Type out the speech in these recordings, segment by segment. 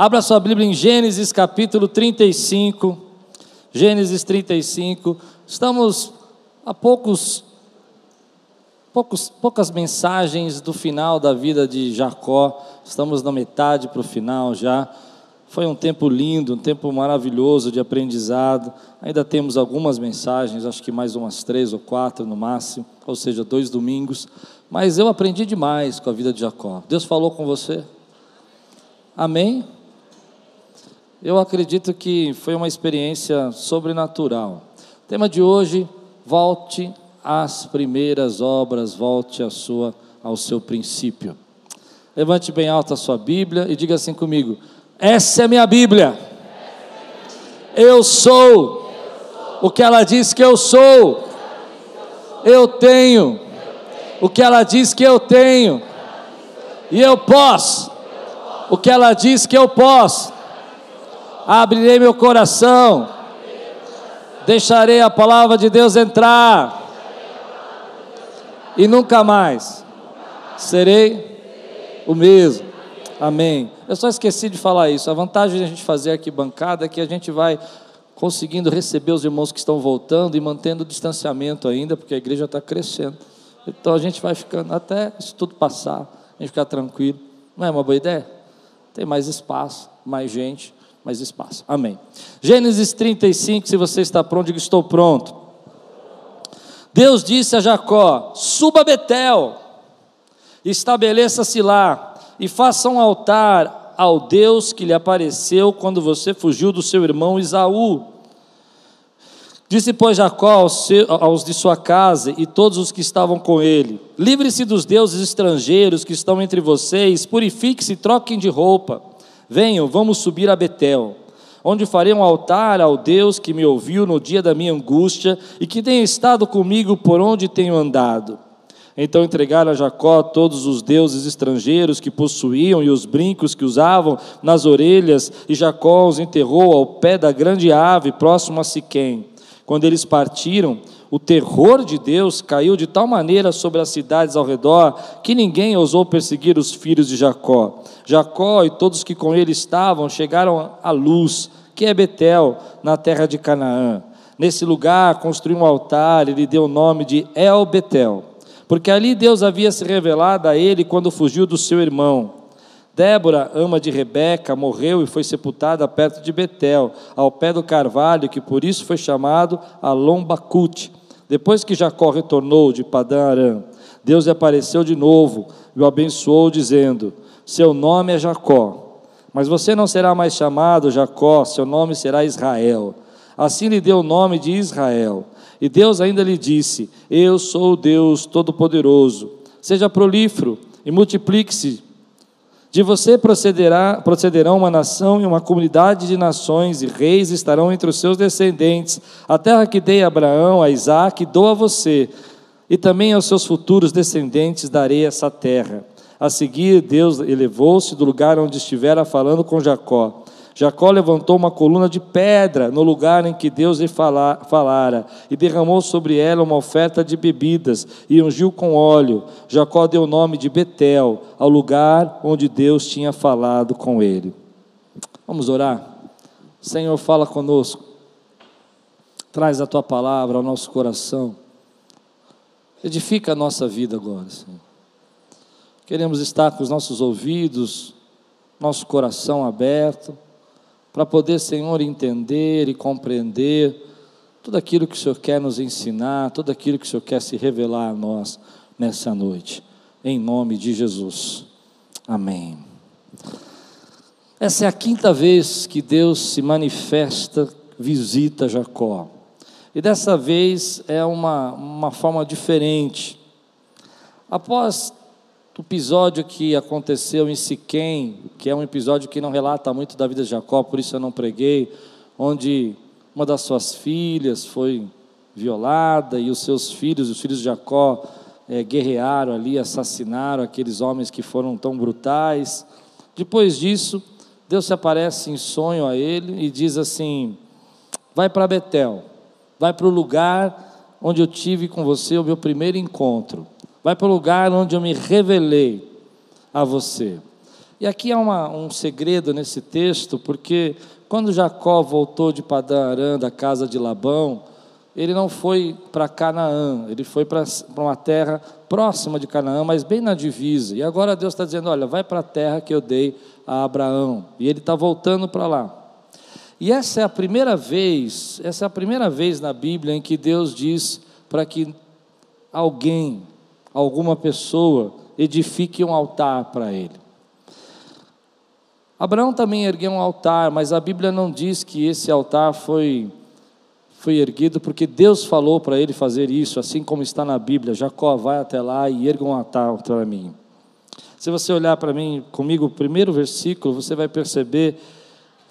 Abra sua Bíblia em Gênesis capítulo 35. Gênesis 35. Estamos a poucos, poucos poucas mensagens do final da vida de Jacó. Estamos na metade para o final já. Foi um tempo lindo, um tempo maravilhoso de aprendizado. Ainda temos algumas mensagens, acho que mais umas três ou quatro no máximo, ou seja, dois domingos. Mas eu aprendi demais com a vida de Jacó. Deus falou com você? Amém? Eu acredito que foi uma experiência sobrenatural. O tema de hoje, volte às primeiras obras, volte à sua, ao seu princípio. Levante bem alta a sua Bíblia e diga assim comigo: Essa é minha Bíblia. Eu sou o que ela diz que eu sou. Eu tenho o que ela diz que eu tenho. E eu posso o que ela diz que eu posso abrirei meu coração, deixarei a palavra de Deus entrar, e nunca mais serei o mesmo. Amém. Eu só esqueci de falar isso. A vantagem de a gente fazer aqui bancada é que a gente vai conseguindo receber os irmãos que estão voltando e mantendo o distanciamento ainda, porque a igreja está crescendo. Então a gente vai ficando até isso tudo passar, a gente ficar tranquilo. Não é uma boa ideia? Tem mais espaço, mais gente mais espaço. Amém. Gênesis 35, se você está pronto, diga: Estou pronto. Deus disse a Jacó: Suba a Betel, estabeleça-se lá e faça um altar ao Deus que lhe apareceu quando você fugiu do seu irmão Isaú. Disse, pois, Jacó aos, de sua casa e todos os que estavam com ele: Livre-se dos deuses estrangeiros que estão entre vocês, purifique-se, troquem de roupa. Venham, vamos subir a Betel, onde farei um altar ao Deus que me ouviu no dia da minha angústia e que tem estado comigo por onde tenho andado. Então entregaram a Jacó todos os deuses estrangeiros que possuíam e os brincos que usavam nas orelhas, e Jacó os enterrou ao pé da grande árvore próximo a Siquém. Quando eles partiram, o terror de Deus caiu de tal maneira sobre as cidades ao redor que ninguém ousou perseguir os filhos de Jacó. Jacó e todos que com ele estavam chegaram à luz, que é Betel, na terra de Canaã. Nesse lugar construiu um altar e lhe deu o nome de El Betel, porque ali Deus havia se revelado a ele quando fugiu do seu irmão. Débora, ama de Rebeca, morreu e foi sepultada perto de Betel, ao pé do carvalho, que por isso foi chamado Alombacute depois que Jacó retornou de Padã Arã, Deus lhe apareceu de novo e o abençoou, dizendo: Seu nome é Jacó, mas você não será mais chamado Jacó, seu nome será Israel. Assim lhe deu o nome de Israel. E Deus ainda lhe disse: Eu sou o Deus Todo-Poderoso. Seja prolífero e multiplique-se de você procederá, procederão uma nação e uma comunidade de nações, e reis estarão entre os seus descendentes. A terra que dei a Abraão, a Isaac, dou a você, e também aos seus futuros descendentes darei essa terra. A seguir, Deus elevou-se do lugar onde estivera falando com Jacó Jacó levantou uma coluna de pedra no lugar em que Deus lhe falara, e derramou sobre ela uma oferta de bebidas, e ungiu com óleo. Jacó deu o nome de Betel, ao lugar onde Deus tinha falado com ele. Vamos orar? Senhor, fala conosco. Traz a tua palavra ao nosso coração. Edifica a nossa vida agora, Senhor. Queremos estar com os nossos ouvidos, nosso coração aberto para poder, Senhor, entender e compreender tudo aquilo que o Senhor quer nos ensinar, tudo aquilo que o Senhor quer se revelar a nós nessa noite. Em nome de Jesus. Amém. Essa é a quinta vez que Deus se manifesta, visita Jacó. E dessa vez é uma, uma forma diferente. Após episódio que aconteceu em Siquém, que é um episódio que não relata muito da vida de Jacó, por isso eu não preguei, onde uma das suas filhas foi violada e os seus filhos, os filhos de Jacó, é, guerrearam ali, assassinaram aqueles homens que foram tão brutais. Depois disso, Deus se aparece em sonho a ele e diz assim: Vai para Betel, vai para o lugar onde eu tive com você o meu primeiro encontro. Vai para o lugar onde eu me revelei a você. E aqui há uma, um segredo nesse texto, porque quando Jacó voltou de Padã Arã, da casa de Labão, ele não foi para Canaã, ele foi para uma terra próxima de Canaã, mas bem na divisa. E agora Deus está dizendo: olha, vai para a terra que eu dei a Abraão. E ele está voltando para lá. E essa é a primeira vez, essa é a primeira vez na Bíblia em que Deus diz para que alguém, alguma pessoa, edifique um altar para ele. Abraão também ergueu um altar, mas a Bíblia não diz que esse altar foi foi erguido porque Deus falou para ele fazer isso, assim como está na Bíblia. Jacó vai até lá e erga um altar para mim. Se você olhar para mim comigo o primeiro versículo, você vai perceber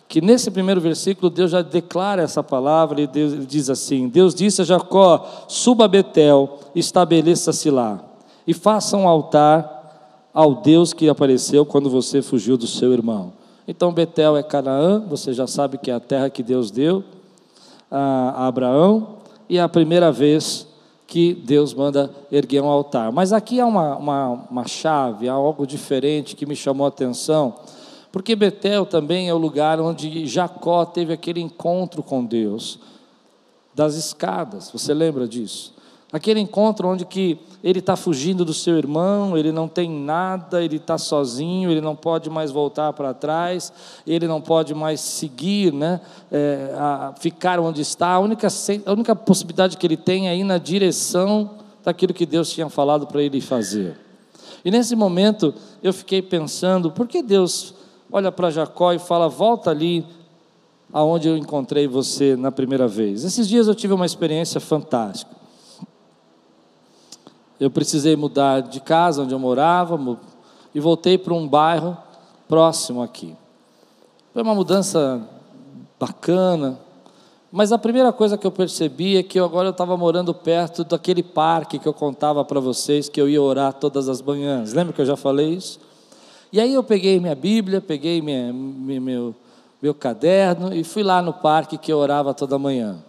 que nesse primeiro versículo Deus já declara essa palavra e Deus diz assim: Deus disse a Jacó: suba a Betel, estabeleça-se lá e faça um altar ao Deus que apareceu quando você fugiu do seu irmão. Então Betel é Canaã, você já sabe que é a terra que Deus deu a Abraão e é a primeira vez que Deus manda erguer um altar. Mas aqui há uma, uma, uma chave, há algo diferente que me chamou a atenção, porque Betel também é o lugar onde Jacó teve aquele encontro com Deus, das escadas, você lembra disso? Aquele encontro onde que ele está fugindo do seu irmão, ele não tem nada, ele está sozinho, ele não pode mais voltar para trás, ele não pode mais seguir, né, é, ficar onde está. A única, a única possibilidade que ele tem é ir na direção daquilo que Deus tinha falado para ele fazer. E nesse momento eu fiquei pensando, por que Deus olha para Jacó e fala: volta ali aonde eu encontrei você na primeira vez? Esses dias eu tive uma experiência fantástica eu precisei mudar de casa onde eu morava e voltei para um bairro próximo aqui. Foi uma mudança bacana, mas a primeira coisa que eu percebi é que eu agora eu estava morando perto daquele parque que eu contava para vocês que eu ia orar todas as manhãs. Lembra que eu já falei isso? E aí eu peguei minha Bíblia, peguei minha, meu, meu caderno e fui lá no parque que eu orava toda manhã.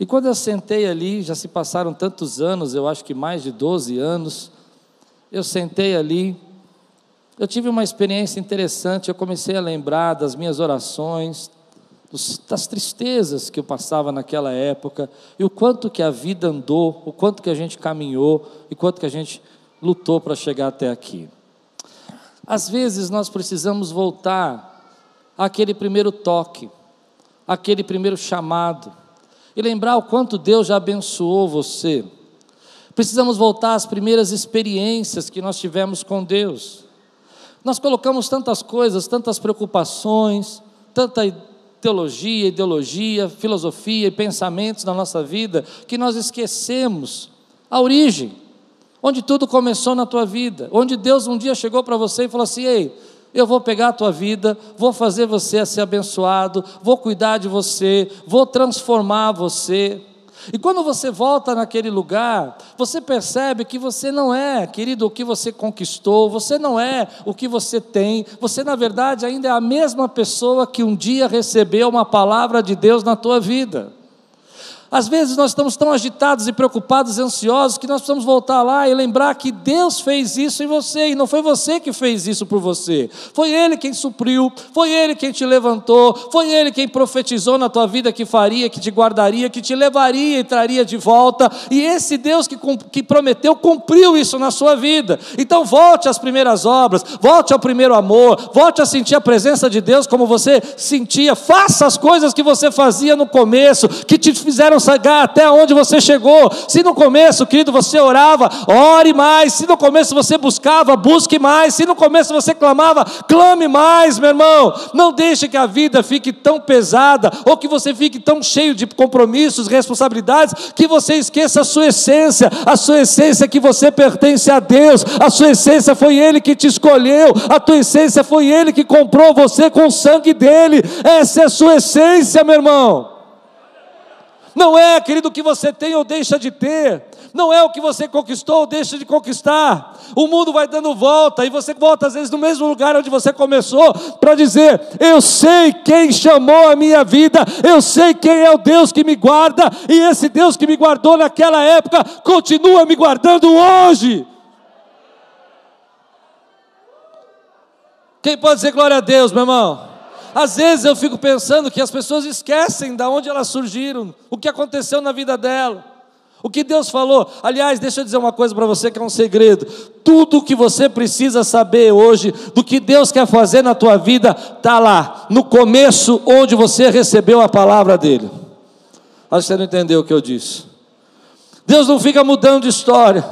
E quando eu sentei ali, já se passaram tantos anos, eu acho que mais de 12 anos, eu sentei ali, eu tive uma experiência interessante, eu comecei a lembrar das minhas orações, das tristezas que eu passava naquela época, e o quanto que a vida andou, o quanto que a gente caminhou, e quanto que a gente lutou para chegar até aqui. Às vezes nós precisamos voltar àquele primeiro toque, àquele primeiro chamado, e lembrar o quanto Deus já abençoou você. Precisamos voltar às primeiras experiências que nós tivemos com Deus. Nós colocamos tantas coisas, tantas preocupações, tanta teologia, ideologia, filosofia e pensamentos na nossa vida, que nós esquecemos a origem, onde tudo começou na tua vida, onde Deus um dia chegou para você e falou assim: ei, eu vou pegar a tua vida, vou fazer você ser abençoado, vou cuidar de você, vou transformar você. E quando você volta naquele lugar, você percebe que você não é, querido, o que você conquistou, você não é o que você tem, você na verdade ainda é a mesma pessoa que um dia recebeu uma palavra de Deus na tua vida. Às vezes nós estamos tão agitados e preocupados e ansiosos que nós precisamos voltar lá e lembrar que Deus fez isso em você e não foi você que fez isso por você. Foi Ele quem supriu, foi Ele quem te levantou, foi Ele quem profetizou na tua vida que faria, que te guardaria, que te levaria e traria de volta. E esse Deus que, que prometeu cumpriu isso na sua vida. Então volte às primeiras obras, volte ao primeiro amor, volte a sentir a presença de Deus como você sentia. Faça as coisas que você fazia no começo, que te fizeram chegar até onde você chegou. Se no começo, querido, você orava, ore mais. Se no começo você buscava, busque mais. Se no começo você clamava, clame mais, meu irmão. Não deixe que a vida fique tão pesada ou que você fique tão cheio de compromissos, responsabilidades, que você esqueça a sua essência. A sua essência que você pertence a Deus. A sua essência foi Ele que te escolheu. A tua essência foi Ele que comprou você com o sangue dele. Essa é a sua essência, meu irmão. Não é, querido, o que você tem ou deixa de ter. Não é o que você conquistou ou deixa de conquistar. O mundo vai dando volta e você volta às vezes no mesmo lugar onde você começou para dizer: Eu sei quem chamou a minha vida, eu sei quem é o Deus que me guarda, e esse Deus que me guardou naquela época continua me guardando hoje. Quem pode dizer glória a Deus, meu irmão? Às vezes eu fico pensando que as pessoas esquecem de onde elas surgiram, o que aconteceu na vida dela. O que Deus falou, aliás, deixa eu dizer uma coisa para você que é um segredo. Tudo o que você precisa saber hoje, do que Deus quer fazer na tua vida, está lá, no começo, onde você recebeu a palavra dele. Acho que você não entendeu o que eu disse. Deus não fica mudando de história.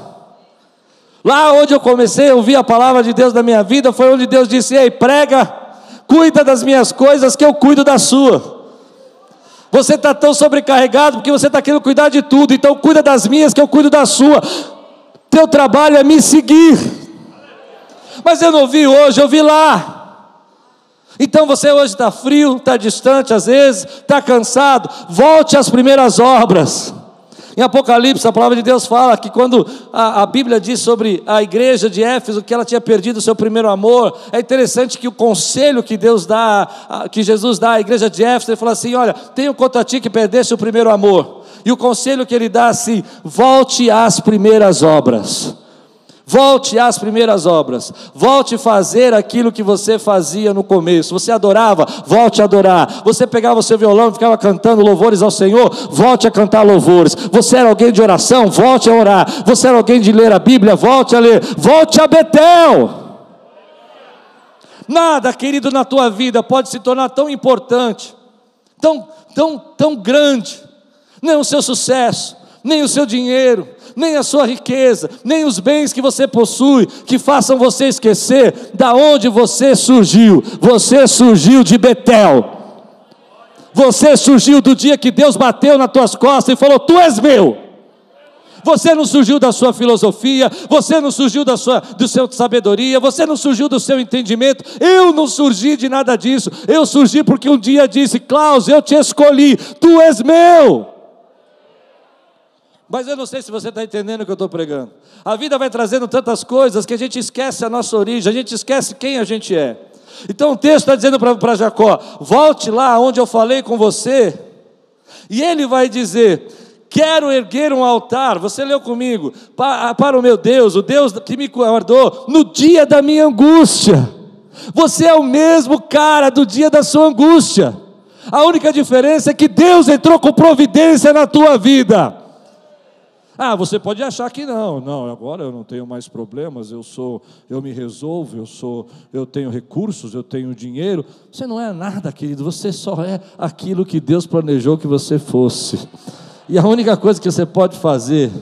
Lá onde eu comecei a ouvir a palavra de Deus na minha vida, foi onde Deus disse: Ei, prega, cuida das minhas coisas, que eu cuido da sua. Você está tão sobrecarregado porque você está querendo cuidar de tudo, então cuida das minhas que eu cuido da sua. Teu trabalho é me seguir. Mas eu não vi hoje, eu vi lá. Então você hoje está frio, está distante às vezes, está cansado. Volte às primeiras obras. Em Apocalipse, a palavra de Deus fala que quando a, a, Bíblia diz sobre a igreja de Éfeso que ela tinha perdido o seu primeiro amor, é interessante que o conselho que Deus dá, que Jesus dá à igreja de Éfeso, ele fala assim: olha, tenho contra ti que perdeste o primeiro amor. E o conselho que ele dá assim: volte às primeiras obras. Volte às primeiras obras. Volte a fazer aquilo que você fazia no começo. Você adorava, volte a adorar. Você pegava o seu violão e ficava cantando louvores ao Senhor, volte a cantar louvores. Você era alguém de oração, volte a orar. Você era alguém de ler a Bíblia, volte a ler. Volte a Betel. Nada, querido, na tua vida pode se tornar tão importante, tão, tão, tão grande. Nem o seu sucesso, nem o seu dinheiro, nem a sua riqueza, nem os bens que você possui, que façam você esquecer da onde você surgiu. Você surgiu de Betel. Você surgiu do dia que Deus bateu nas tuas costas e falou: Tu és meu. Você não surgiu da sua filosofia, você não surgiu da sua do seu sabedoria, você não surgiu do seu entendimento. Eu não surgi de nada disso. Eu surgi porque um dia disse: Klaus, eu te escolhi, tu és meu. Mas eu não sei se você está entendendo o que eu estou pregando. A vida vai trazendo tantas coisas que a gente esquece a nossa origem, a gente esquece quem a gente é. Então o texto está dizendo para Jacó: volte lá onde eu falei com você, e ele vai dizer: Quero erguer um altar, você leu comigo, para, para o meu Deus, o Deus que me guardou no dia da minha angústia. Você é o mesmo cara do dia da sua angústia. A única diferença é que Deus entrou com providência na tua vida. Ah, você pode achar que não, não, agora eu não tenho mais problemas, eu sou, eu me resolvo, eu sou, eu tenho recursos, eu tenho dinheiro. Você não é nada, querido, você só é aquilo que Deus planejou que você fosse. E a única coisa que você pode fazer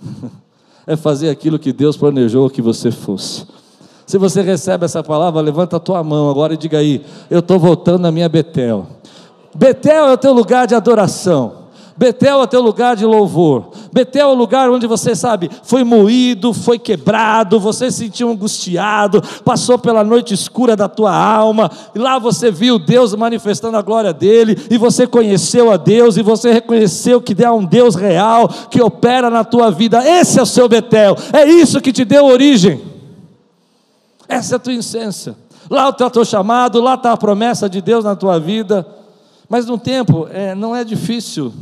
é fazer aquilo que Deus planejou que você fosse. Se você recebe essa palavra, levanta a tua mão agora e diga aí: Eu estou voltando à minha Betel. Betel é o teu lugar de adoração. Betel é teu lugar de louvor. Betel é o lugar onde você sabe, foi moído, foi quebrado, você se sentiu angustiado, passou pela noite escura da tua alma, e lá você viu Deus manifestando a glória dele, e você conheceu a Deus, e você reconheceu que há um Deus real que opera na tua vida. Esse é o seu Betel, é isso que te deu origem. Essa é a tua essência. Lá está o teu chamado, lá está a promessa de Deus na tua vida. Mas no tempo, é, não é difícil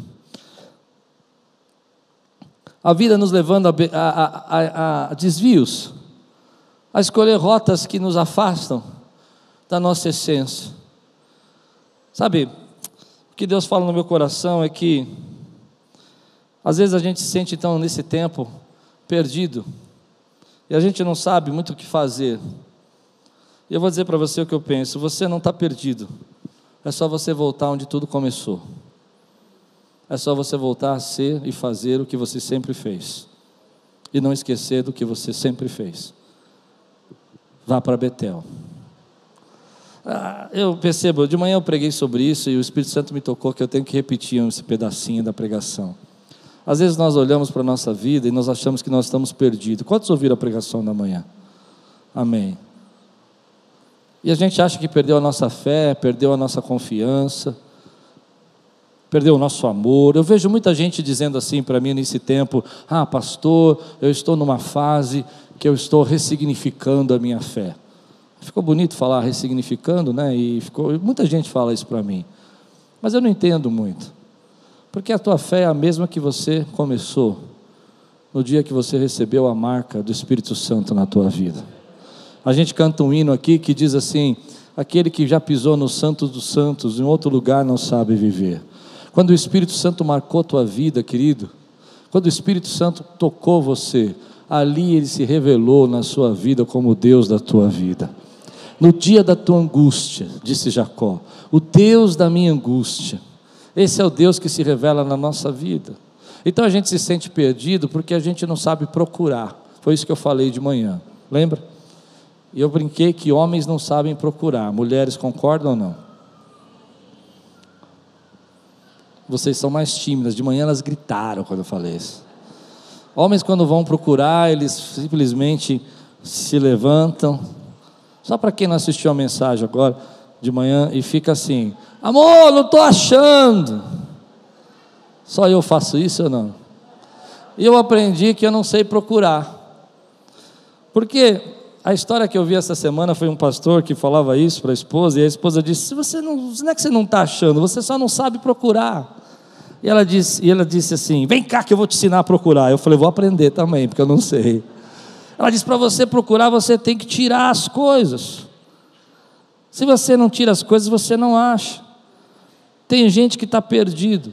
a vida nos levando a, a, a, a desvios, a escolher rotas que nos afastam da nossa essência. Sabe, o que Deus fala no meu coração é que, às vezes a gente se sente então nesse tempo perdido, e a gente não sabe muito o que fazer. E eu vou dizer para você o que eu penso: você não está perdido, é só você voltar onde tudo começou. É só você voltar a ser e fazer o que você sempre fez. E não esquecer do que você sempre fez. Vá para Betel. Ah, eu percebo, de manhã eu preguei sobre isso e o Espírito Santo me tocou que eu tenho que repetir esse pedacinho da pregação. Às vezes nós olhamos para a nossa vida e nós achamos que nós estamos perdidos. Quantos ouviram a pregação da manhã? Amém. E a gente acha que perdeu a nossa fé, perdeu a nossa confiança perdeu o nosso amor. Eu vejo muita gente dizendo assim para mim nesse tempo: Ah, pastor, eu estou numa fase que eu estou ressignificando a minha fé. Ficou bonito falar ressignificando, né? E ficou, muita gente fala isso para mim. Mas eu não entendo muito. Porque a tua fé é a mesma que você começou no dia que você recebeu a marca do Espírito Santo na tua vida. A gente canta um hino aqui que diz assim: aquele que já pisou no Santo dos Santos, em outro lugar não sabe viver. Quando o Espírito Santo marcou tua vida, querido, quando o Espírito Santo tocou você, ali ele se revelou na sua vida como Deus da tua vida. No dia da tua angústia, disse Jacó, o Deus da minha angústia. Esse é o Deus que se revela na nossa vida. Então a gente se sente perdido porque a gente não sabe procurar. Foi isso que eu falei de manhã, lembra? E eu brinquei que homens não sabem procurar. Mulheres concordam ou não? Vocês são mais tímidas. De manhã elas gritaram quando eu falei isso. Homens, quando vão procurar, eles simplesmente se levantam. Só para quem não assistiu a mensagem agora, de manhã, e fica assim: Amor, não estou achando. Só eu faço isso ou não? E eu aprendi que eu não sei procurar. Porque a história que eu vi essa semana foi um pastor que falava isso para a esposa, e a esposa disse: Se você não, não é que você não está achando, você só não sabe procurar. E ela disse, e ela disse assim: Vem cá que eu vou te ensinar a procurar. Eu falei: Vou aprender também, porque eu não sei. Ela disse: Para você procurar, você tem que tirar as coisas. Se você não tira as coisas, você não acha. Tem gente que está perdido.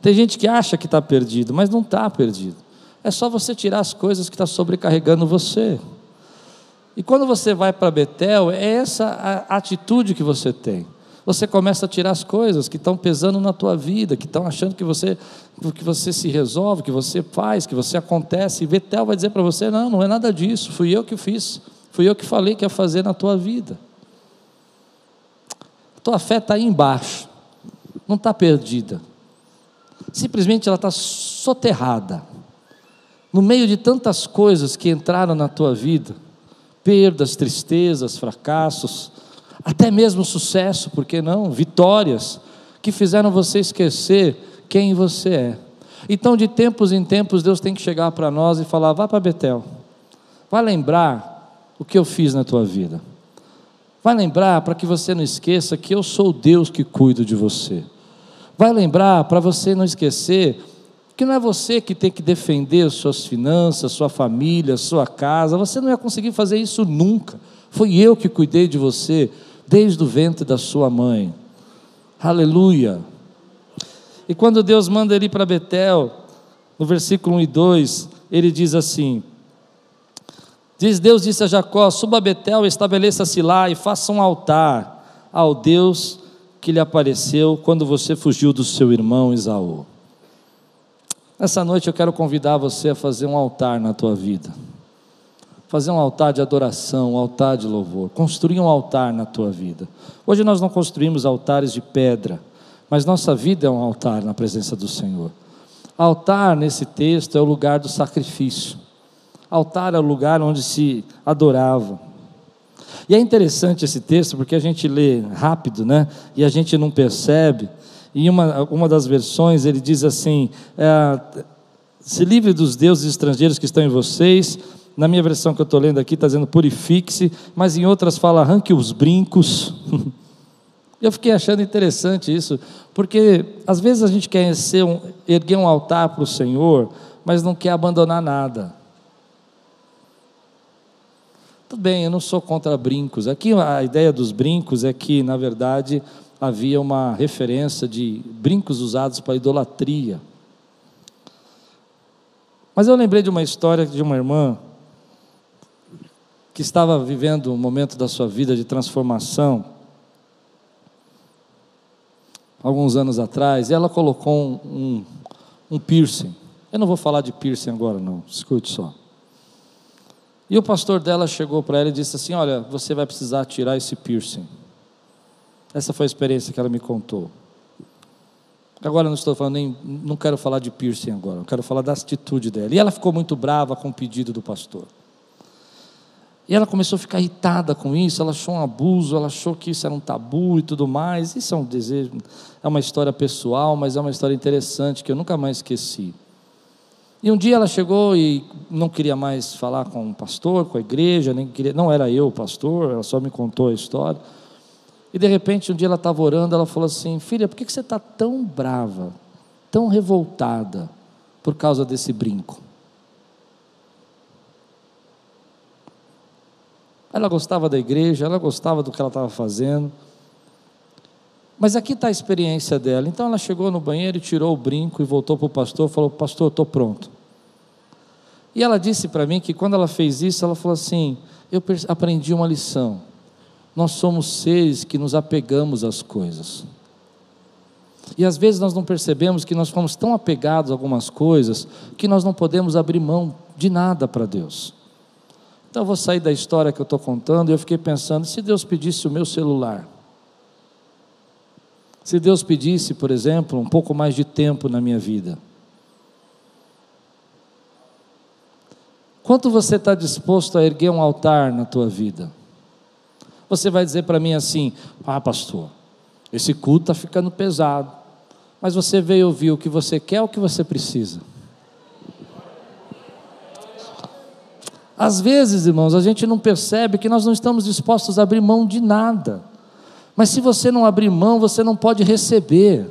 Tem gente que acha que está perdido, mas não está perdido. É só você tirar as coisas que estão tá sobrecarregando você. E quando você vai para Betel, é essa a atitude que você tem. Você começa a tirar as coisas que estão pesando na tua vida, que estão achando que você, que você se resolve, que você faz, que você acontece. E Betel vai dizer para você: não, não é nada disso, fui eu que fiz, fui eu que falei que ia fazer na tua vida. A tua fé está aí embaixo, não está perdida, simplesmente ela está soterrada no meio de tantas coisas que entraram na tua vida perdas, tristezas, fracassos, até mesmo sucesso, por que não? Vitórias que fizeram você esquecer quem você é. Então, de tempos em tempos, Deus tem que chegar para nós e falar: vá para Betel, vai lembrar o que eu fiz na tua vida, vai lembrar para que você não esqueça que eu sou Deus que cuido de você, vai lembrar para você não esquecer que não é você que tem que defender suas finanças, sua família, sua casa, você não ia conseguir fazer isso nunca. Foi eu que cuidei de você desde o ventre da sua mãe. Aleluia. E quando Deus manda ele para Betel, no versículo 1 e 2, ele diz assim: Diz Deus disse a Jacó: Suba a Betel, estabeleça-se lá e faça um altar ao Deus que lhe apareceu quando você fugiu do seu irmão Isaú. Nessa noite eu quero convidar você a fazer um altar na tua vida. Fazer um altar de adoração, um altar de louvor. Construir um altar na tua vida. Hoje nós não construímos altares de pedra, mas nossa vida é um altar na presença do Senhor. Altar, nesse texto, é o lugar do sacrifício. Altar é o lugar onde se adorava. E é interessante esse texto porque a gente lê rápido, né? E a gente não percebe em uma, uma das versões ele diz assim: é, se livre dos deuses estrangeiros que estão em vocês. Na minha versão que eu estou lendo aqui está dizendo purifique-se, mas em outras fala arranque os brincos. eu fiquei achando interessante isso, porque às vezes a gente quer um, erguer um altar para o Senhor, mas não quer abandonar nada. Tudo bem, eu não sou contra brincos. Aqui a ideia dos brincos é que, na verdade, havia uma referência de brincos usados para idolatria. Mas eu lembrei de uma história de uma irmã que estava vivendo um momento da sua vida de transformação, alguns anos atrás, e ela colocou um, um, piercing. Eu não vou falar de piercing agora, não, escute só. E o pastor dela chegou para ela e disse assim: Olha, você vai precisar tirar esse piercing. Essa foi a experiência que ela me contou. Agora não estou falando nem, não quero falar de piercing agora, eu quero falar da atitude dela. E ela ficou muito brava com o pedido do pastor. E ela começou a ficar irritada com isso, ela achou um abuso, ela achou que isso era um tabu e tudo mais. Isso é um desejo, é uma história pessoal, mas é uma história interessante que eu nunca mais esqueci. E um dia ela chegou e não queria mais falar com o pastor, com a igreja, nem queria, não era eu o pastor, ela só me contou a história. E de repente, um dia ela estava orando, ela falou assim: Filha, por que você está tão brava, tão revoltada por causa desse brinco? Ela gostava da igreja, ela gostava do que ela estava fazendo. Mas aqui está a experiência dela. Então ela chegou no banheiro e tirou o brinco e voltou para o pastor e falou: Pastor, estou pronto. E ela disse para mim que quando ela fez isso, ela falou assim: Eu aprendi uma lição. Nós somos seres que nos apegamos às coisas. E às vezes nós não percebemos que nós fomos tão apegados a algumas coisas que nós não podemos abrir mão de nada para Deus. Então eu vou sair da história que eu estou contando e eu fiquei pensando: se Deus pedisse o meu celular, se Deus pedisse, por exemplo, um pouco mais de tempo na minha vida, quanto você está disposto a erguer um altar na tua vida? Você vai dizer para mim assim: ah, pastor, esse culto está ficando pesado mas você veio ouvir o que você quer o que você precisa. Às vezes, irmãos, a gente não percebe que nós não estamos dispostos a abrir mão de nada. Mas se você não abrir mão, você não pode receber.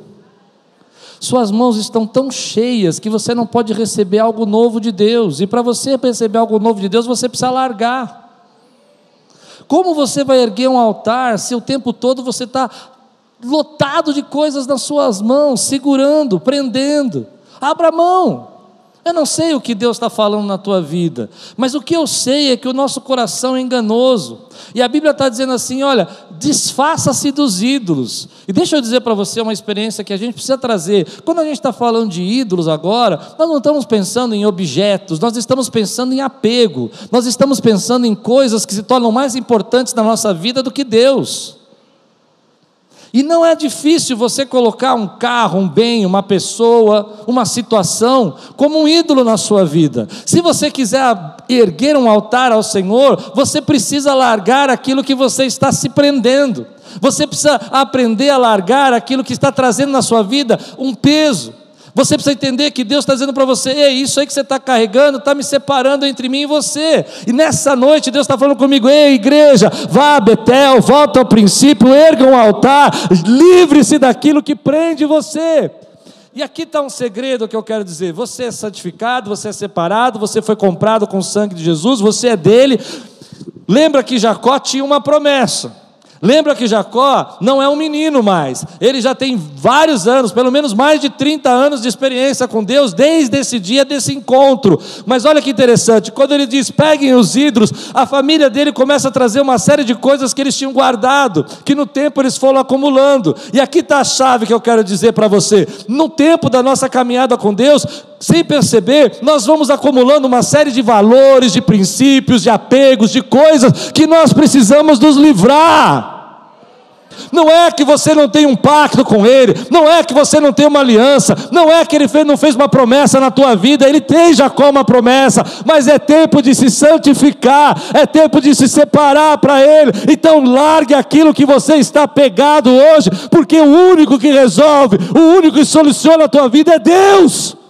Suas mãos estão tão cheias que você não pode receber algo novo de Deus. E para você receber algo novo de Deus, você precisa largar. Como você vai erguer um altar se o tempo todo você está lotado de coisas nas suas mãos, segurando, prendendo. Abra mão. Eu não sei o que Deus está falando na tua vida, mas o que eu sei é que o nosso coração é enganoso. E a Bíblia está dizendo assim: olha, desfaça-se dos ídolos. E deixa eu dizer para você uma experiência que a gente precisa trazer. Quando a gente está falando de ídolos agora, nós não estamos pensando em objetos, nós estamos pensando em apego, nós estamos pensando em coisas que se tornam mais importantes na nossa vida do que Deus. E não é difícil você colocar um carro, um bem, uma pessoa, uma situação como um ídolo na sua vida. Se você quiser erguer um altar ao Senhor, você precisa largar aquilo que você está se prendendo. Você precisa aprender a largar aquilo que está trazendo na sua vida um peso. Você precisa entender que Deus está dizendo para você: Ei, isso aí que você está carregando está me separando entre mim e você. E nessa noite Deus está falando comigo: Ei, igreja, vá a Betel, volta ao princípio, erga um altar, livre-se daquilo que prende você. E aqui está um segredo que eu quero dizer: você é santificado, você é separado, você foi comprado com o sangue de Jesus, você é dele. Lembra que Jacó tinha uma promessa. Lembra que Jacó não é um menino mais, ele já tem vários anos, pelo menos mais de 30 anos de experiência com Deus, desde esse dia desse encontro. Mas olha que interessante, quando ele diz peguem os ídolos, a família dele começa a trazer uma série de coisas que eles tinham guardado, que no tempo eles foram acumulando. E aqui está a chave que eu quero dizer para você: no tempo da nossa caminhada com Deus, sem perceber, nós vamos acumulando uma série de valores, de princípios, de apegos, de coisas que nós precisamos nos livrar. Não é que você não tem um pacto com Ele, não é que você não tem uma aliança, não é que Ele fez, não fez uma promessa na tua vida, Ele tem Jacó uma promessa, mas é tempo de se santificar, é tempo de se separar para Ele. Então largue aquilo que você está pegado hoje, porque o único que resolve, o único que soluciona a tua vida é Deus.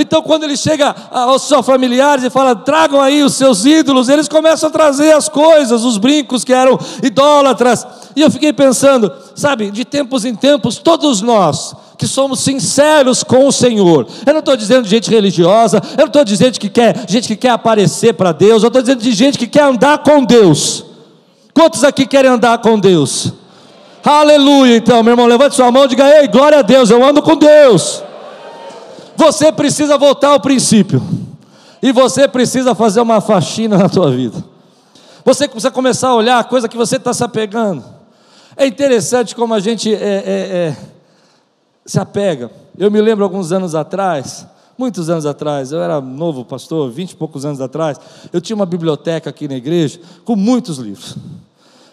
Então, quando ele chega aos seus familiares e fala: tragam aí os seus ídolos, eles começam a trazer as coisas, os brincos que eram idólatras. E eu fiquei pensando, sabe, de tempos em tempos, todos nós que somos sinceros com o Senhor. Eu não estou dizendo de gente religiosa, eu não estou dizendo que quer, gente que quer aparecer para Deus, eu estou dizendo de gente que quer andar com Deus. Quantos aqui querem andar com Deus? Aleluia, então, meu irmão, levante sua mão e diga: Ei, glória a Deus, eu ando com Deus. Você precisa voltar ao princípio. E você precisa fazer uma faxina na tua vida. Você precisa começar a olhar a coisa que você está se apegando. É interessante como a gente é, é, é, se apega. Eu me lembro alguns anos atrás, muitos anos atrás, eu era novo pastor, vinte e poucos anos atrás, eu tinha uma biblioteca aqui na igreja com muitos livros.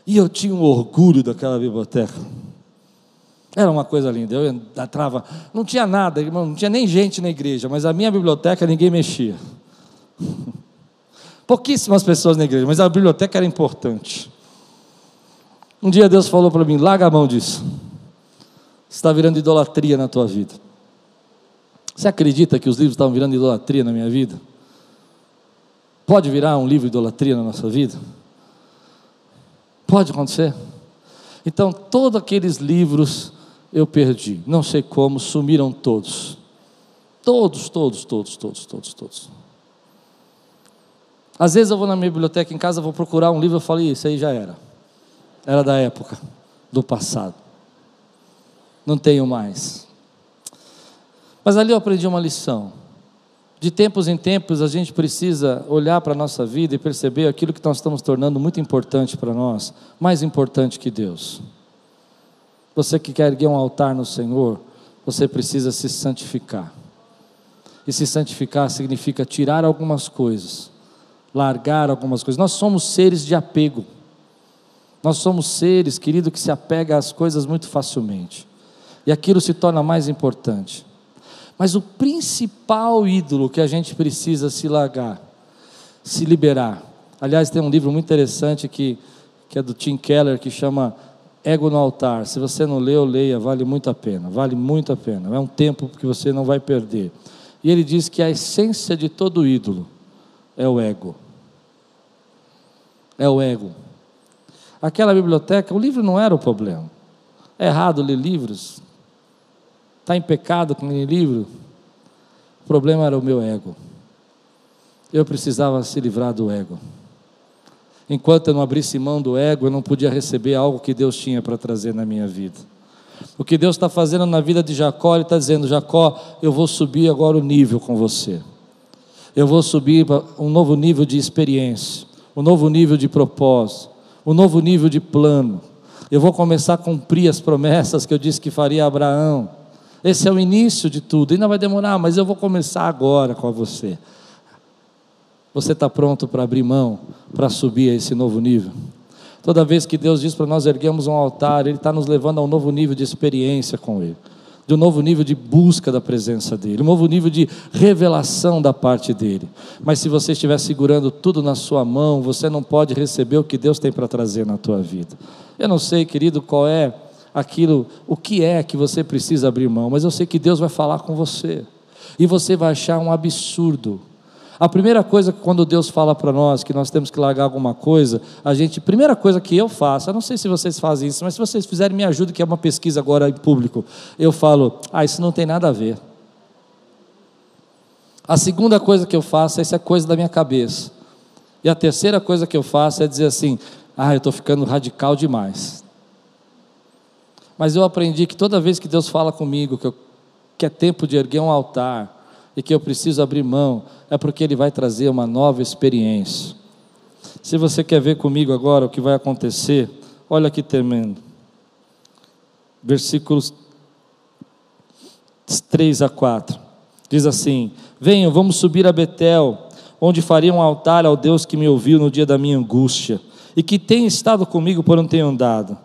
E eu tinha um orgulho daquela biblioteca. Era uma coisa linda. Eu entrava, não tinha nada, irmão, não tinha nem gente na igreja, mas a minha biblioteca ninguém mexia. Pouquíssimas pessoas na igreja, mas a biblioteca era importante. Um dia Deus falou para mim: larga a mão disso. Está virando idolatria na tua vida. Você acredita que os livros estavam virando idolatria na minha vida? Pode virar um livro idolatria na nossa vida? Pode acontecer. Então, todos aqueles livros eu perdi. Não sei como, sumiram todos. Todos, todos, todos, todos, todos, todos. Às vezes eu vou na minha biblioteca em casa, vou procurar um livro, eu falo, isso aí já era. Era da época, do passado. Não tenho mais. Mas ali eu aprendi uma lição. De tempos em tempos a gente precisa olhar para a nossa vida e perceber aquilo que nós estamos tornando muito importante para nós, mais importante que Deus. Você que quer erguer um altar no Senhor, você precisa se santificar. E se santificar significa tirar algumas coisas, largar algumas coisas. Nós somos seres de apego. Nós somos seres, querido, que se apega às coisas muito facilmente. E aquilo se torna mais importante. Mas o principal ídolo que a gente precisa se largar, se liberar. Aliás, tem um livro muito interessante que, que é do Tim Keller, que chama Ego no Altar. Se você não leu, leia, vale muito a pena. Vale muito a pena. É um tempo que você não vai perder. E ele diz que a essência de todo ídolo é o ego. É o ego. Aquela biblioteca, o livro não era o problema. É errado ler livros? Está em pecado com ler livro? O problema era o meu ego. Eu precisava se livrar do ego. Enquanto eu não abrisse mão do ego, eu não podia receber algo que Deus tinha para trazer na minha vida. O que Deus está fazendo na vida de Jacó, Ele está dizendo: Jacó, eu vou subir agora o nível com você. Eu vou subir um novo nível de experiência, um novo nível de propósito, um novo nível de plano. Eu vou começar a cumprir as promessas que eu disse que faria a Abraão. Esse é o início de tudo. Ainda vai demorar, mas eu vou começar agora com você. Você está pronto para abrir mão, para subir a esse novo nível? Toda vez que Deus diz para nós erguermos um altar, Ele está nos levando a um novo nível de experiência com Ele, de um novo nível de busca da presença dEle, um novo nível de revelação da parte dEle. Mas se você estiver segurando tudo na sua mão, você não pode receber o que Deus tem para trazer na tua vida. Eu não sei, querido, qual é aquilo, o que é que você precisa abrir mão, mas eu sei que Deus vai falar com você. E você vai achar um absurdo. A primeira coisa que quando Deus fala para nós que nós temos que largar alguma coisa, a gente, primeira coisa que eu faço, eu não sei se vocês fazem isso, mas se vocês fizerem, me ajuda, que é uma pesquisa agora em público. Eu falo, ah, isso não tem nada a ver. A segunda coisa que eu faço, essa é coisa da minha cabeça. E a terceira coisa que eu faço é dizer assim: ah, eu estou ficando radical demais. Mas eu aprendi que toda vez que Deus fala comigo que, eu, que é tempo de erguer um altar e que eu preciso abrir mão, é porque Ele vai trazer uma nova experiência. Se você quer ver comigo agora o que vai acontecer, olha que tremendo. Versículos 3 a 4. Diz assim: Venham, vamos subir a Betel, onde faria um altar ao Deus que me ouviu no dia da minha angústia e que tem estado comigo por onde tenho andado.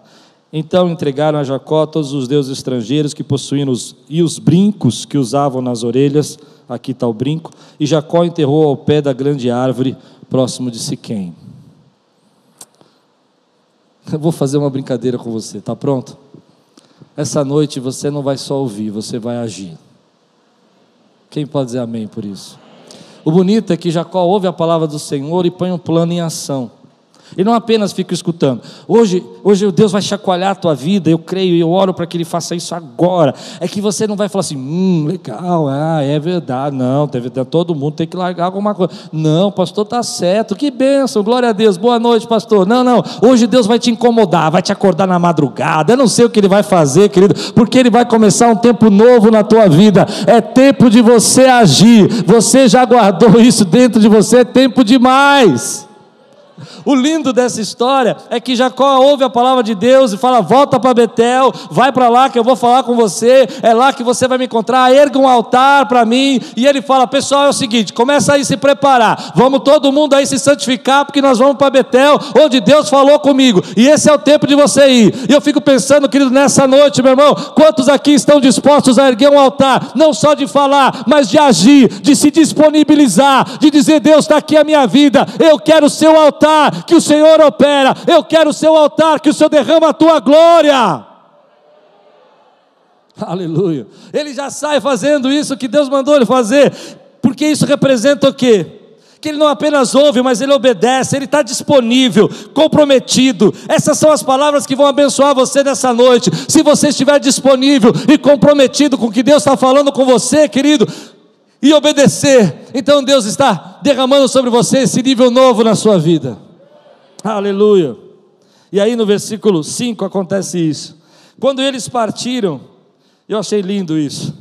Então entregaram a Jacó todos os deuses estrangeiros que possuíam os, e os brincos que usavam nas orelhas. Aqui está o brinco. E Jacó enterrou ao pé da grande árvore, próximo de Siquém. Eu vou fazer uma brincadeira com você, está pronto? Essa noite você não vai só ouvir, você vai agir. Quem pode dizer amém por isso? O bonito é que Jacó ouve a palavra do Senhor e põe um plano em ação. E não apenas fica escutando. Hoje, hoje Deus vai chacoalhar a tua vida, eu creio e eu oro para que Ele faça isso agora. É que você não vai falar assim, hum, legal, ah, é verdade. Não, deve, todo mundo tem que largar alguma coisa. Não, pastor, está certo, que bênção, glória a Deus, boa noite, pastor. Não, não, hoje Deus vai te incomodar, vai te acordar na madrugada. Eu não sei o que Ele vai fazer, querido, porque Ele vai começar um tempo novo na tua vida. É tempo de você agir. Você já guardou isso dentro de você, é tempo demais. O lindo dessa história é que Jacó ouve a palavra de Deus e fala: Volta para Betel, vai para lá que eu vou falar com você, é lá que você vai me encontrar, erga um altar para mim. E ele fala: Pessoal, é o seguinte, começa aí a se preparar, vamos todo mundo aí se santificar, porque nós vamos para Betel, onde Deus falou comigo, e esse é o tempo de você ir. E eu fico pensando, querido, nessa noite, meu irmão, quantos aqui estão dispostos a erguer um altar, não só de falar, mas de agir, de se disponibilizar, de dizer: Deus está aqui a minha vida, eu quero o seu altar que o Senhor opera. Eu quero o seu altar, que o Senhor derrama a tua glória. Aleluia. Ele já sai fazendo isso que Deus mandou ele fazer, porque isso representa o quê? que ele não apenas ouve, mas ele obedece, ele está disponível, comprometido. Essas são as palavras que vão abençoar você nessa noite. Se você estiver disponível e comprometido com o que Deus está falando com você, querido, e obedecer, então Deus está derramando sobre você esse nível novo na sua vida. Aleluia. E aí no versículo 5 acontece isso. Quando eles partiram, eu achei lindo isso.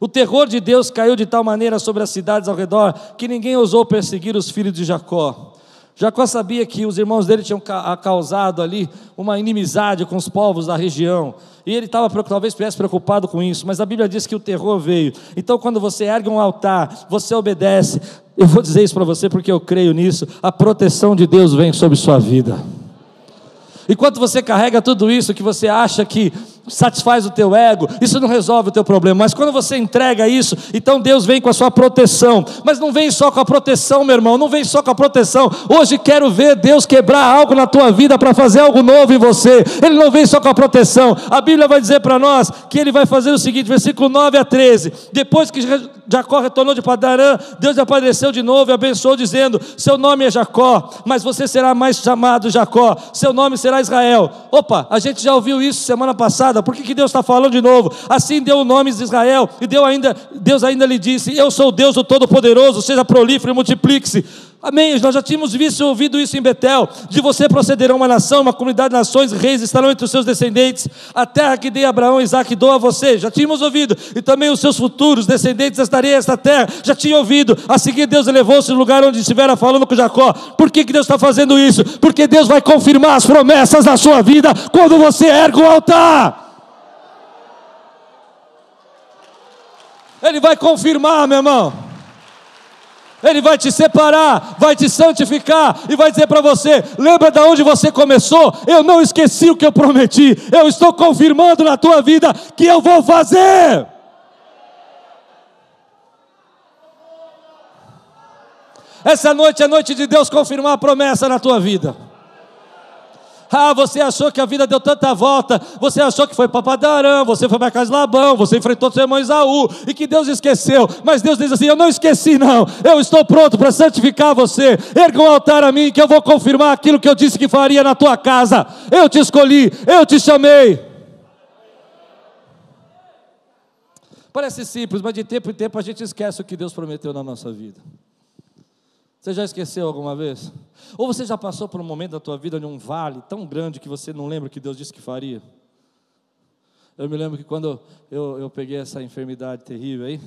O terror de Deus caiu de tal maneira sobre as cidades ao redor que ninguém ousou perseguir os filhos de Jacó. Jacó sabia que os irmãos dele tinham causado ali uma inimizade com os povos da região. E ele estava, talvez estivesse preocupado com isso, mas a Bíblia diz que o terror veio. Então, quando você ergue um altar, você obedece. Eu vou dizer isso para você porque eu creio nisso. A proteção de Deus vem sobre sua vida. Enquanto você carrega tudo isso que você acha que satisfaz o teu ego, isso não resolve o teu problema, mas quando você entrega isso, então Deus vem com a sua proteção, mas não vem só com a proteção, meu irmão, não vem só com a proteção. Hoje quero ver Deus quebrar algo na tua vida para fazer algo novo em você. Ele não vem só com a proteção. A Bíblia vai dizer para nós que ele vai fazer o seguinte, versículo 9 a 13. Depois que Jacó retornou de Padarã, Deus apareceu de novo e abençoou dizendo: "Seu nome é Jacó, mas você será mais chamado Jacó. Seu nome será Israel." Opa, a gente já ouviu isso semana passada por que, que Deus está falando de novo? Assim deu o nome de Israel, e deu ainda, Deus ainda lhe disse: Eu sou Deus o Todo-Poderoso, seja prolífero e multiplique-se. Amém. Nós já tínhamos visto ouvido isso em Betel. De você procederá uma nação, uma comunidade de nações, reis estarão entre os seus descendentes. A terra que dei a Abraão e Isaac dou a você. Já tínhamos ouvido. E também os seus futuros descendentes estarei esta terra. Já tinha ouvido. A seguir, Deus elevou-se no lugar onde estivera falando com Jacó. Por que, que Deus está fazendo isso? Porque Deus vai confirmar as promessas da sua vida quando você ergue o altar. Ele vai confirmar, meu irmão. Ele vai te separar, vai te santificar e vai dizer para você: lembra de onde você começou? Eu não esqueci o que eu prometi, eu estou confirmando na tua vida que eu vou fazer. Essa noite é noite de Deus confirmar a promessa na tua vida. Ah, você achou que a vida deu tanta volta, você achou que foi para você foi para casa de Labão, você enfrentou seu irmão Isaú, e que Deus esqueceu. Mas Deus diz assim: Eu não esqueci, não. Eu estou pronto para santificar você. Erga um altar a mim, que eu vou confirmar aquilo que eu disse que faria na tua casa. Eu te escolhi, eu te chamei. Parece simples, mas de tempo em tempo a gente esquece o que Deus prometeu na nossa vida. Você já esqueceu alguma vez? Ou você já passou por um momento da tua vida num vale tão grande que você não lembra o que Deus disse que faria? Eu me lembro que quando eu, eu peguei essa enfermidade terrível aí,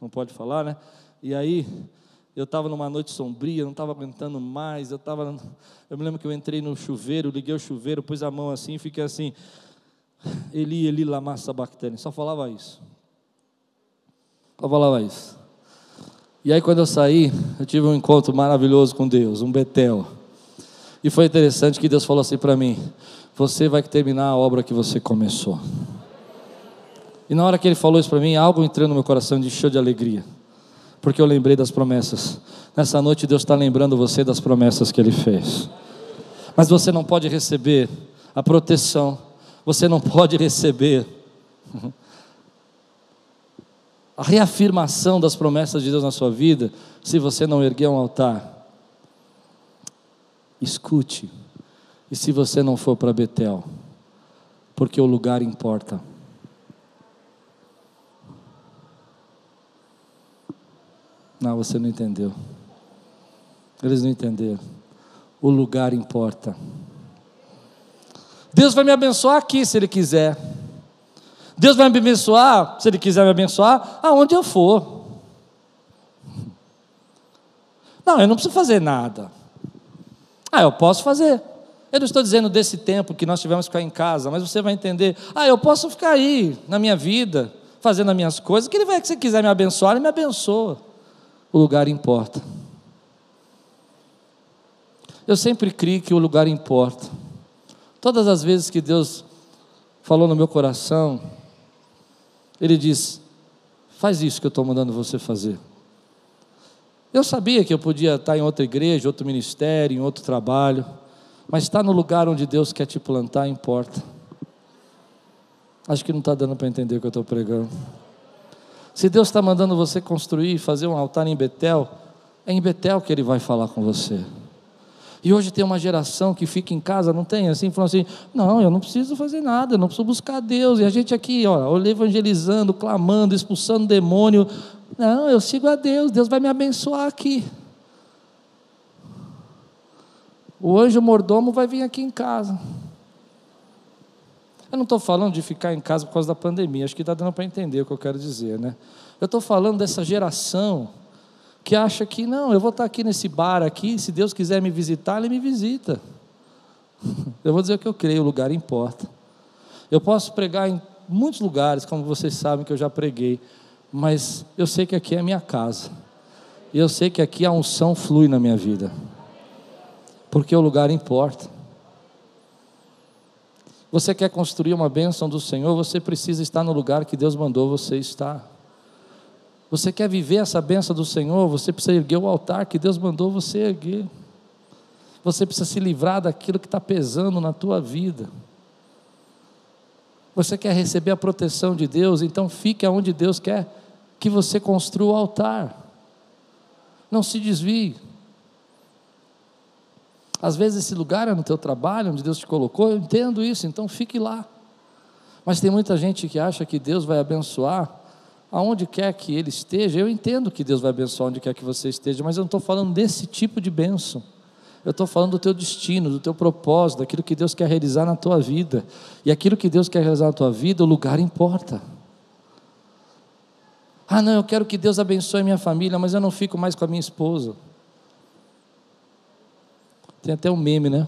não pode falar, né? E aí eu estava numa noite sombria, não estava aguentando mais. Eu estava, eu me lembro que eu entrei no chuveiro, liguei o chuveiro, pus a mão assim, e fiquei assim, Eli, Eli, lama sabachthani. Só falava isso. Só falava isso. E aí, quando eu saí, eu tive um encontro maravilhoso com Deus, um Betel. E foi interessante que Deus falou assim para mim: Você vai terminar a obra que você começou. E na hora que ele falou isso para mim, algo entrou no meu coração de show de alegria, porque eu lembrei das promessas. Nessa noite, Deus está lembrando você das promessas que Ele fez. Mas você não pode receber a proteção, você não pode receber a reafirmação das promessas de Deus na sua vida, se você não erguer um altar. Escute, e se você não for para Betel, porque o lugar importa. Não, você não entendeu. Eles não entenderam. O lugar importa. Deus vai me abençoar aqui se Ele quiser. Deus vai me abençoar, se Ele quiser me abençoar, aonde eu for. Não, eu não preciso fazer nada. Ah, eu posso fazer. Eu não estou dizendo desse tempo que nós tivemos que ficar em casa, mas você vai entender. Ah, eu posso ficar aí na minha vida, fazendo as minhas coisas, que ele vai, que você quiser me abençoar, ele me abençoa. O lugar importa. Eu sempre criei que o lugar importa. Todas as vezes que Deus falou no meu coração, ele diz: faz isso que eu estou mandando você fazer. Eu sabia que eu podia estar em outra igreja, outro ministério, em outro trabalho, mas estar no lugar onde Deus quer te plantar importa. Acho que não está dando para entender o que eu estou pregando. Se Deus está mandando você construir, fazer um altar em Betel, é em Betel que Ele vai falar com você. E hoje tem uma geração que fica em casa, não tem assim, falando assim: não, eu não preciso fazer nada, eu não preciso buscar Deus. E a gente aqui, ó, evangelizando, clamando, expulsando demônio. Não, eu sigo a Deus, Deus vai me abençoar aqui. O anjo mordomo vai vir aqui em casa. Eu não estou falando de ficar em casa por causa da pandemia, acho que está dando para entender o que eu quero dizer, né? Eu estou falando dessa geração que acha que, não, eu vou estar aqui nesse bar aqui, se Deus quiser me visitar, Ele me visita. Eu vou dizer o que eu creio, o lugar importa. Eu posso pregar em muitos lugares, como vocês sabem que eu já preguei, mas eu sei que aqui é a minha casa. E eu sei que aqui a unção flui na minha vida. Porque o lugar importa. Você quer construir uma bênção do Senhor, você precisa estar no lugar que Deus mandou você estar. Você quer viver essa bênção do Senhor, você precisa erguer o altar que Deus mandou você erguer. Você precisa se livrar daquilo que está pesando na tua vida. Você quer receber a proteção de Deus, então fique aonde Deus quer que você construa o altar. Não se desvie. Às vezes esse lugar é no teu trabalho, onde Deus te colocou, eu entendo isso, então fique lá. Mas tem muita gente que acha que Deus vai abençoar aonde quer que ele esteja. Eu entendo que Deus vai abençoar onde quer que você esteja, mas eu não estou falando desse tipo de bênção. Eu estou falando do teu destino, do teu propósito, daquilo que Deus quer realizar na tua vida. E aquilo que Deus quer realizar na tua vida, o lugar importa. Ah, não, eu quero que Deus abençoe minha família, mas eu não fico mais com a minha esposa. Tem até um meme, né?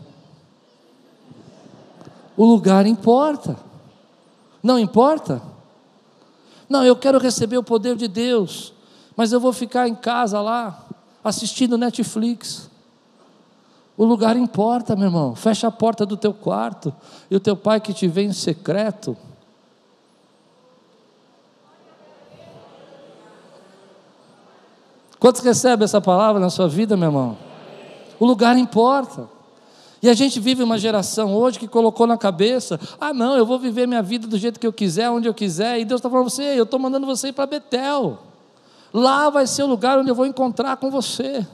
O lugar importa. Não importa? Não, eu quero receber o poder de Deus, mas eu vou ficar em casa lá, assistindo Netflix. O lugar importa, meu irmão. Fecha a porta do teu quarto. E o teu pai que te vê em secreto. Quantos recebem essa palavra na sua vida, meu irmão? O lugar importa. E a gente vive uma geração hoje que colocou na cabeça: ah, não, eu vou viver minha vida do jeito que eu quiser, onde eu quiser. E Deus está falando você: eu estou mandando você ir para Betel. Lá vai ser o lugar onde eu vou encontrar com você.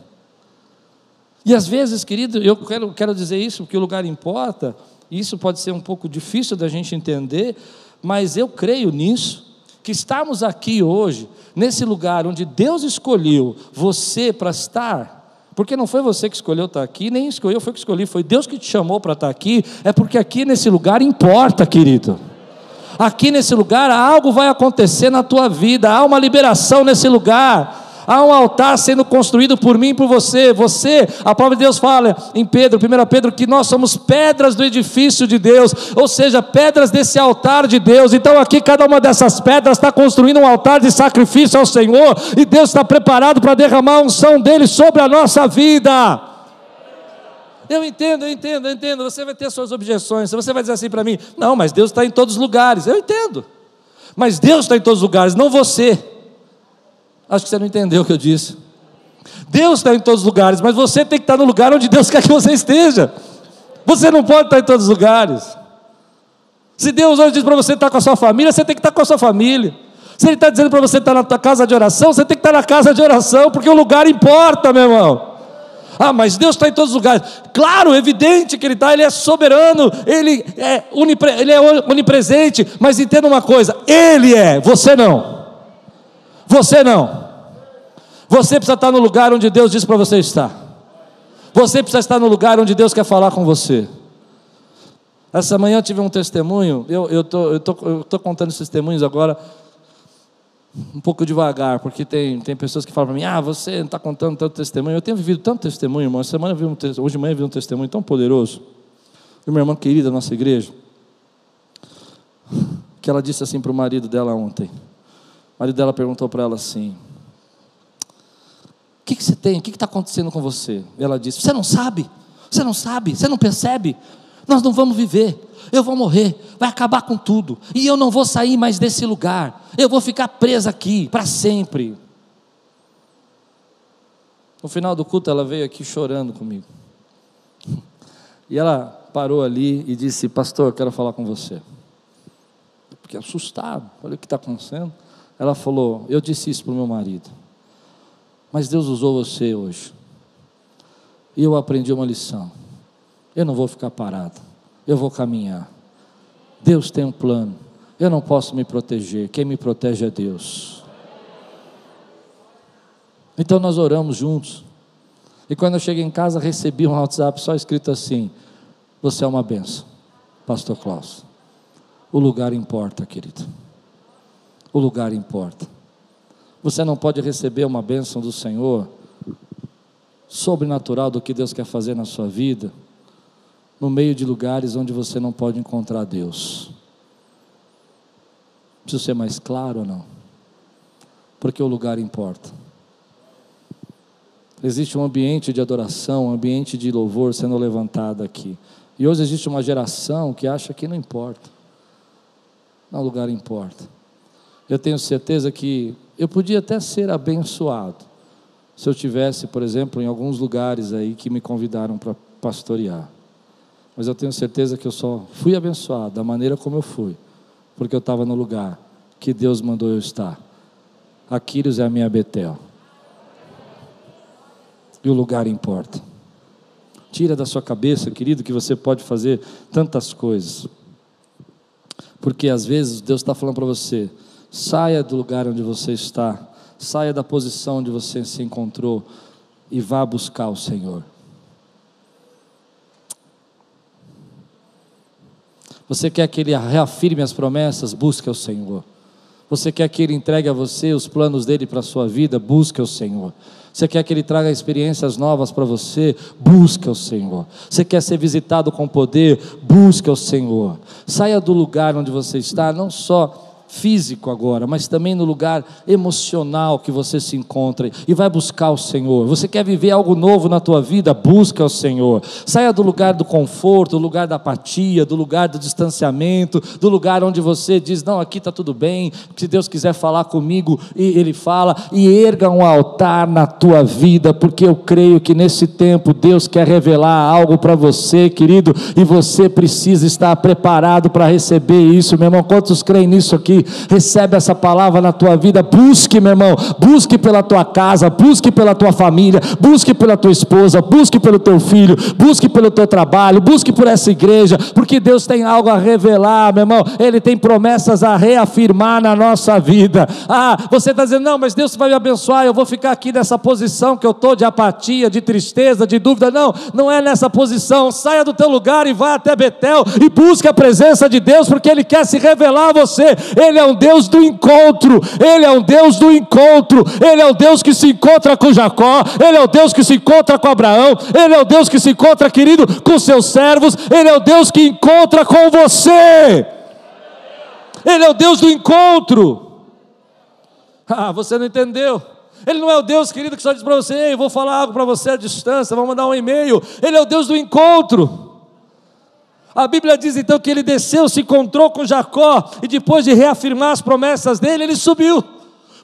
E às vezes, querido, eu quero, quero dizer isso porque o lugar importa, isso pode ser um pouco difícil da gente entender, mas eu creio nisso, que estarmos aqui hoje, nesse lugar onde Deus escolheu você para estar, porque não foi você que escolheu estar aqui, nem escolheu, foi que escolhi, foi Deus que te chamou para estar aqui, é porque aqui nesse lugar importa, querido. Aqui nesse lugar algo vai acontecer na tua vida, há uma liberação nesse lugar. Há um altar sendo construído por mim e por você. Você, a palavra de Deus fala em Pedro, 1 Pedro, que nós somos pedras do edifício de Deus, ou seja, pedras desse altar de Deus. Então, aqui, cada uma dessas pedras está construindo um altar de sacrifício ao Senhor, e Deus está preparado para derramar a unção dele sobre a nossa vida. Eu entendo, eu entendo, eu entendo. Você vai ter suas objeções. Você vai dizer assim para mim: não, mas Deus está em todos os lugares. Eu entendo. Mas Deus está em todos os lugares, não você. Acho que você não entendeu o que eu disse. Deus está em todos os lugares, mas você tem que estar no lugar onde Deus quer que você esteja. Você não pode estar em todos os lugares. Se Deus hoje diz para você estar com a sua família, você tem que estar com a sua família. Se Ele está dizendo para você estar na tua casa de oração, você tem que estar na casa de oração, porque o lugar importa, meu irmão. Ah, mas Deus está em todos os lugares. Claro, evidente que Ele está, Ele é soberano, Ele é, ele é onipresente, mas entenda uma coisa: Ele é, você não. Você não. Você precisa estar no lugar onde Deus diz para você estar. Você precisa estar no lugar onde Deus quer falar com você. Essa manhã eu tive um testemunho, eu estou eu tô, eu tô contando esses testemunhos agora um pouco devagar, porque tem, tem pessoas que falam para mim, ah, você não está contando tanto testemunho. Eu tenho vivido tanto testemunho, irmão. Essa semana vi um, hoje de manhã eu vi um testemunho tão poderoso. De uma irmã querida da nossa igreja, que ela disse assim para o marido dela ontem. O marido dela perguntou para ela assim: O que, que você tem? O que está acontecendo com você? E ela disse: Você não sabe? Você não sabe? Você não percebe? Nós não vamos viver. Eu vou morrer. Vai acabar com tudo. E eu não vou sair mais desse lugar. Eu vou ficar presa aqui para sempre. No final do culto, ela veio aqui chorando comigo. E ela parou ali e disse: Pastor, eu quero falar com você. Fiquei assustado. Olha o que está acontecendo. Ela falou: Eu disse isso para o meu marido, mas Deus usou você hoje. E eu aprendi uma lição. Eu não vou ficar parado, eu vou caminhar. Deus tem um plano. Eu não posso me proteger, quem me protege é Deus. Então nós oramos juntos. E quando eu cheguei em casa, recebi um WhatsApp só escrito assim: Você é uma benção, Pastor Klaus. O lugar importa, querido. O lugar importa. Você não pode receber uma bênção do Senhor, sobrenatural do que Deus quer fazer na sua vida, no meio de lugares onde você não pode encontrar Deus. Preciso ser mais claro ou não? Porque o lugar importa. Existe um ambiente de adoração, um ambiente de louvor sendo levantado aqui. E hoje existe uma geração que acha que não importa. Não, o lugar importa. Eu tenho certeza que eu podia até ser abençoado se eu tivesse, por exemplo, em alguns lugares aí que me convidaram para pastorear. Mas eu tenho certeza que eu só fui abençoado da maneira como eu fui, porque eu estava no lugar que Deus mandou eu estar. Aquiles é a minha Betel. E o lugar importa. Tira da sua cabeça, querido, que você pode fazer tantas coisas. Porque às vezes Deus está falando para você: saia do lugar onde você está, saia da posição onde você se encontrou e vá buscar o Senhor. Você quer que Ele reafirme as promessas? Busque o Senhor. Você quer que Ele entregue a você os planos dele para a sua vida? Busque o Senhor. Você quer que Ele traga experiências novas para você? Busque o Senhor. Você quer ser visitado com poder? Busque o Senhor. Saia do lugar onde você está, não só físico agora, mas também no lugar emocional que você se encontra e vai buscar o Senhor. Você quer viver algo novo na tua vida? Busca o Senhor. Saia do lugar do conforto, do lugar da apatia, do lugar do distanciamento, do lugar onde você diz: "Não, aqui está tudo bem. Se Deus quiser falar comigo, ele fala". E erga um altar na tua vida, porque eu creio que nesse tempo Deus quer revelar algo para você, querido, e você precisa estar preparado para receber isso, meu irmão. Quantos creem nisso aqui? Recebe essa palavra na tua vida. Busque, meu irmão, busque pela tua casa, busque pela tua família, busque pela tua esposa, busque pelo teu filho, busque pelo teu trabalho, busque por essa igreja, porque Deus tem algo a revelar, meu irmão. Ele tem promessas a reafirmar na nossa vida. Ah, você está dizendo, não, mas Deus vai me abençoar, eu vou ficar aqui nessa posição que eu estou de apatia, de tristeza, de dúvida. Não, não é nessa posição. Saia do teu lugar e vá até Betel e busque a presença de Deus, porque Ele quer se revelar a você. Ele é um Deus do encontro, Ele é um Deus do encontro, Ele é o Deus que se encontra com Jacó, Ele é o Deus que se encontra com Abraão, Ele é o Deus que se encontra, querido, com seus servos, Ele é o Deus que encontra com você, Ele é o Deus do encontro. Ah, você não entendeu? Ele não é o Deus, querido, que só diz para você, Ei, vou falar algo para você à distância, vou mandar um e-mail. Ele é o Deus do encontro. A Bíblia diz então que ele desceu, se encontrou com Jacó e depois de reafirmar as promessas dele, ele subiu,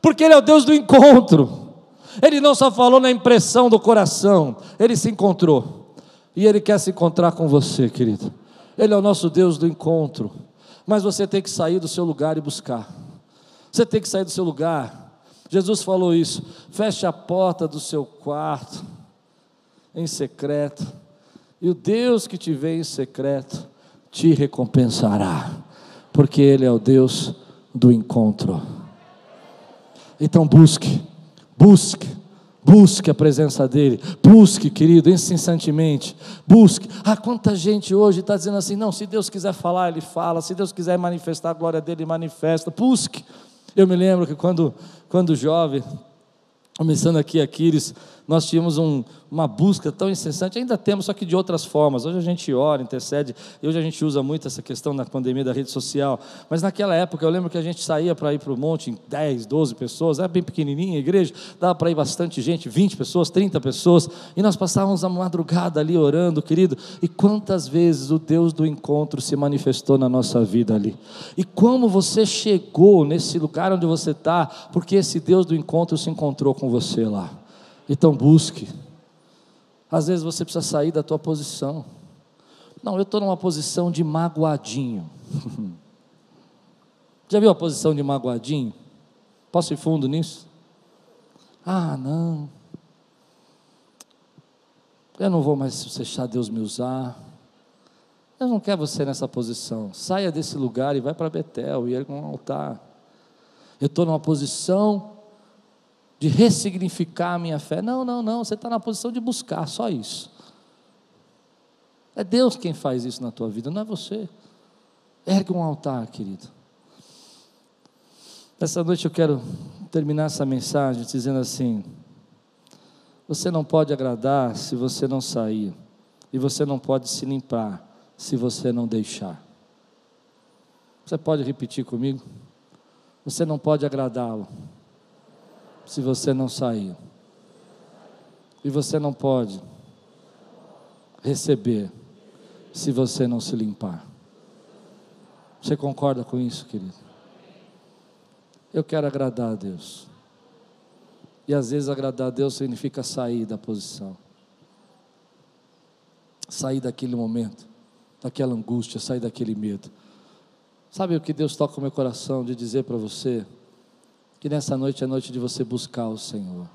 porque ele é o Deus do encontro. Ele não só falou na impressão do coração, ele se encontrou. E ele quer se encontrar com você, querido. Ele é o nosso Deus do encontro. Mas você tem que sair do seu lugar e buscar. Você tem que sair do seu lugar. Jesus falou isso. Feche a porta do seu quarto em secreto e o Deus que te vê em secreto te recompensará, porque Ele é o Deus do encontro. Então busque, busque, busque a presença dEle, busque, querido, incessantemente, busque. Ah, quanta gente hoje está dizendo assim: não, se Deus quiser falar, Ele fala, se Deus quiser manifestar a glória dEle, manifesta. Busque. Eu me lembro que quando, quando jovem, começando aqui Aquiles, nós tínhamos um, uma busca tão incessante, ainda temos, só que de outras formas. Hoje a gente ora, intercede, e hoje a gente usa muito essa questão da pandemia da rede social. Mas naquela época eu lembro que a gente saía para ir para o monte em 10, 12 pessoas, era bem pequenininha a igreja, dava para ir bastante gente, 20 pessoas, 30 pessoas, e nós passávamos a madrugada ali orando, querido. E quantas vezes o Deus do encontro se manifestou na nossa vida ali. E como você chegou nesse lugar onde você está, porque esse Deus do encontro se encontrou com você lá. Então busque. Às vezes você precisa sair da tua posição. Não, eu estou numa posição de magoadinho. Já viu a posição de magoadinho? Posso ir fundo nisso? Ah, não. Eu não vou mais deixar Deus me usar. Eu não quero você nessa posição. Saia desse lugar e vai para Betel e erga um altar. Eu estou numa posição de ressignificar a minha fé. Não, não, não, você está na posição de buscar, só isso. É Deus quem faz isso na tua vida, não é você. Ergue um altar, querido. Essa noite eu quero terminar essa mensagem dizendo assim: você não pode agradar se você não sair, e você não pode se limpar se você não deixar. Você pode repetir comigo? Você não pode agradá-lo se você não sair. E você não pode receber se você não se limpar. Você concorda com isso, querido? Eu quero agradar a Deus. E às vezes agradar a Deus significa sair da posição. Sair daquele momento, daquela angústia, sair daquele medo. Sabe o que Deus toca no meu coração de dizer para você? Que nessa noite é noite de você buscar o Senhor.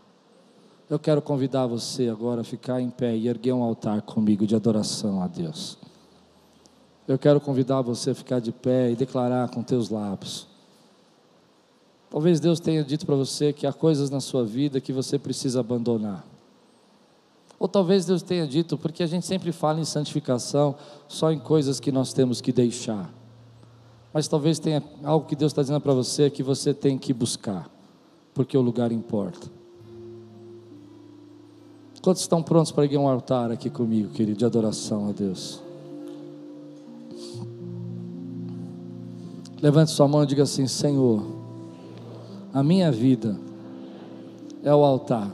Eu quero convidar você agora a ficar em pé e erguer um altar comigo de adoração a Deus. Eu quero convidar você a ficar de pé e declarar com teus lábios. Talvez Deus tenha dito para você que há coisas na sua vida que você precisa abandonar. Ou talvez Deus tenha dito, porque a gente sempre fala em santificação só em coisas que nós temos que deixar mas talvez tenha algo que Deus está dizendo para você que você tem que buscar, porque o lugar importa. Quantos estão prontos para ir um altar aqui comigo, querido, de adoração a Deus? Levante sua mão e diga assim: Senhor, a minha vida é o altar.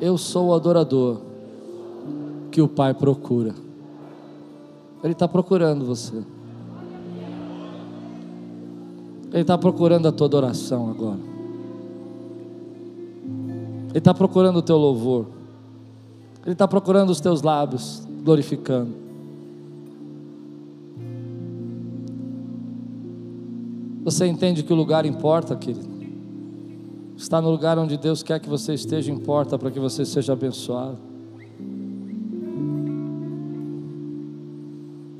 Eu sou o adorador que o Pai procura. Ele está procurando você. Ele está procurando a tua adoração agora. Ele está procurando o teu louvor. Ele está procurando os teus lábios, glorificando. Você entende que o lugar importa, querido? Está no lugar onde Deus quer que você esteja, importa para que você seja abençoado.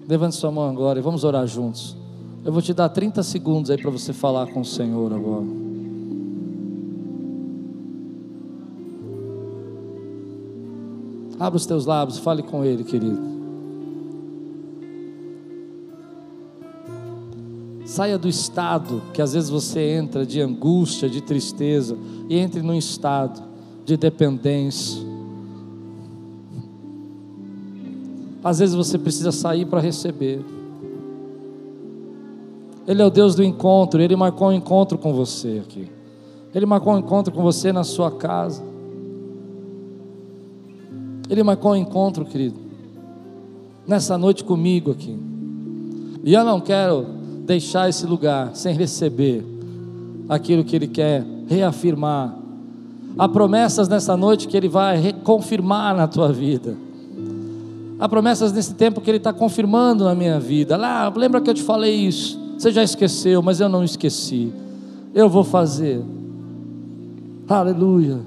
Levante sua mão agora e vamos orar juntos. Eu vou te dar 30 segundos aí para você falar com o Senhor agora. Abra os teus lábios, fale com Ele, querido. Saia do estado que às vezes você entra de angústia, de tristeza, e entre num estado de dependência. Às vezes você precisa sair para receber. Ele é o Deus do encontro, Ele marcou um encontro com você aqui. Ele marcou um encontro com você na sua casa. Ele marcou um encontro, querido, nessa noite comigo aqui. E eu não quero deixar esse lugar sem receber aquilo que Ele quer reafirmar. Há promessas nessa noite que Ele vai reconfirmar na tua vida. Há promessas nesse tempo que Ele está confirmando na minha vida. Lá, lembra que eu te falei isso? Você já esqueceu, mas eu não esqueci. Eu vou fazer. Aleluia.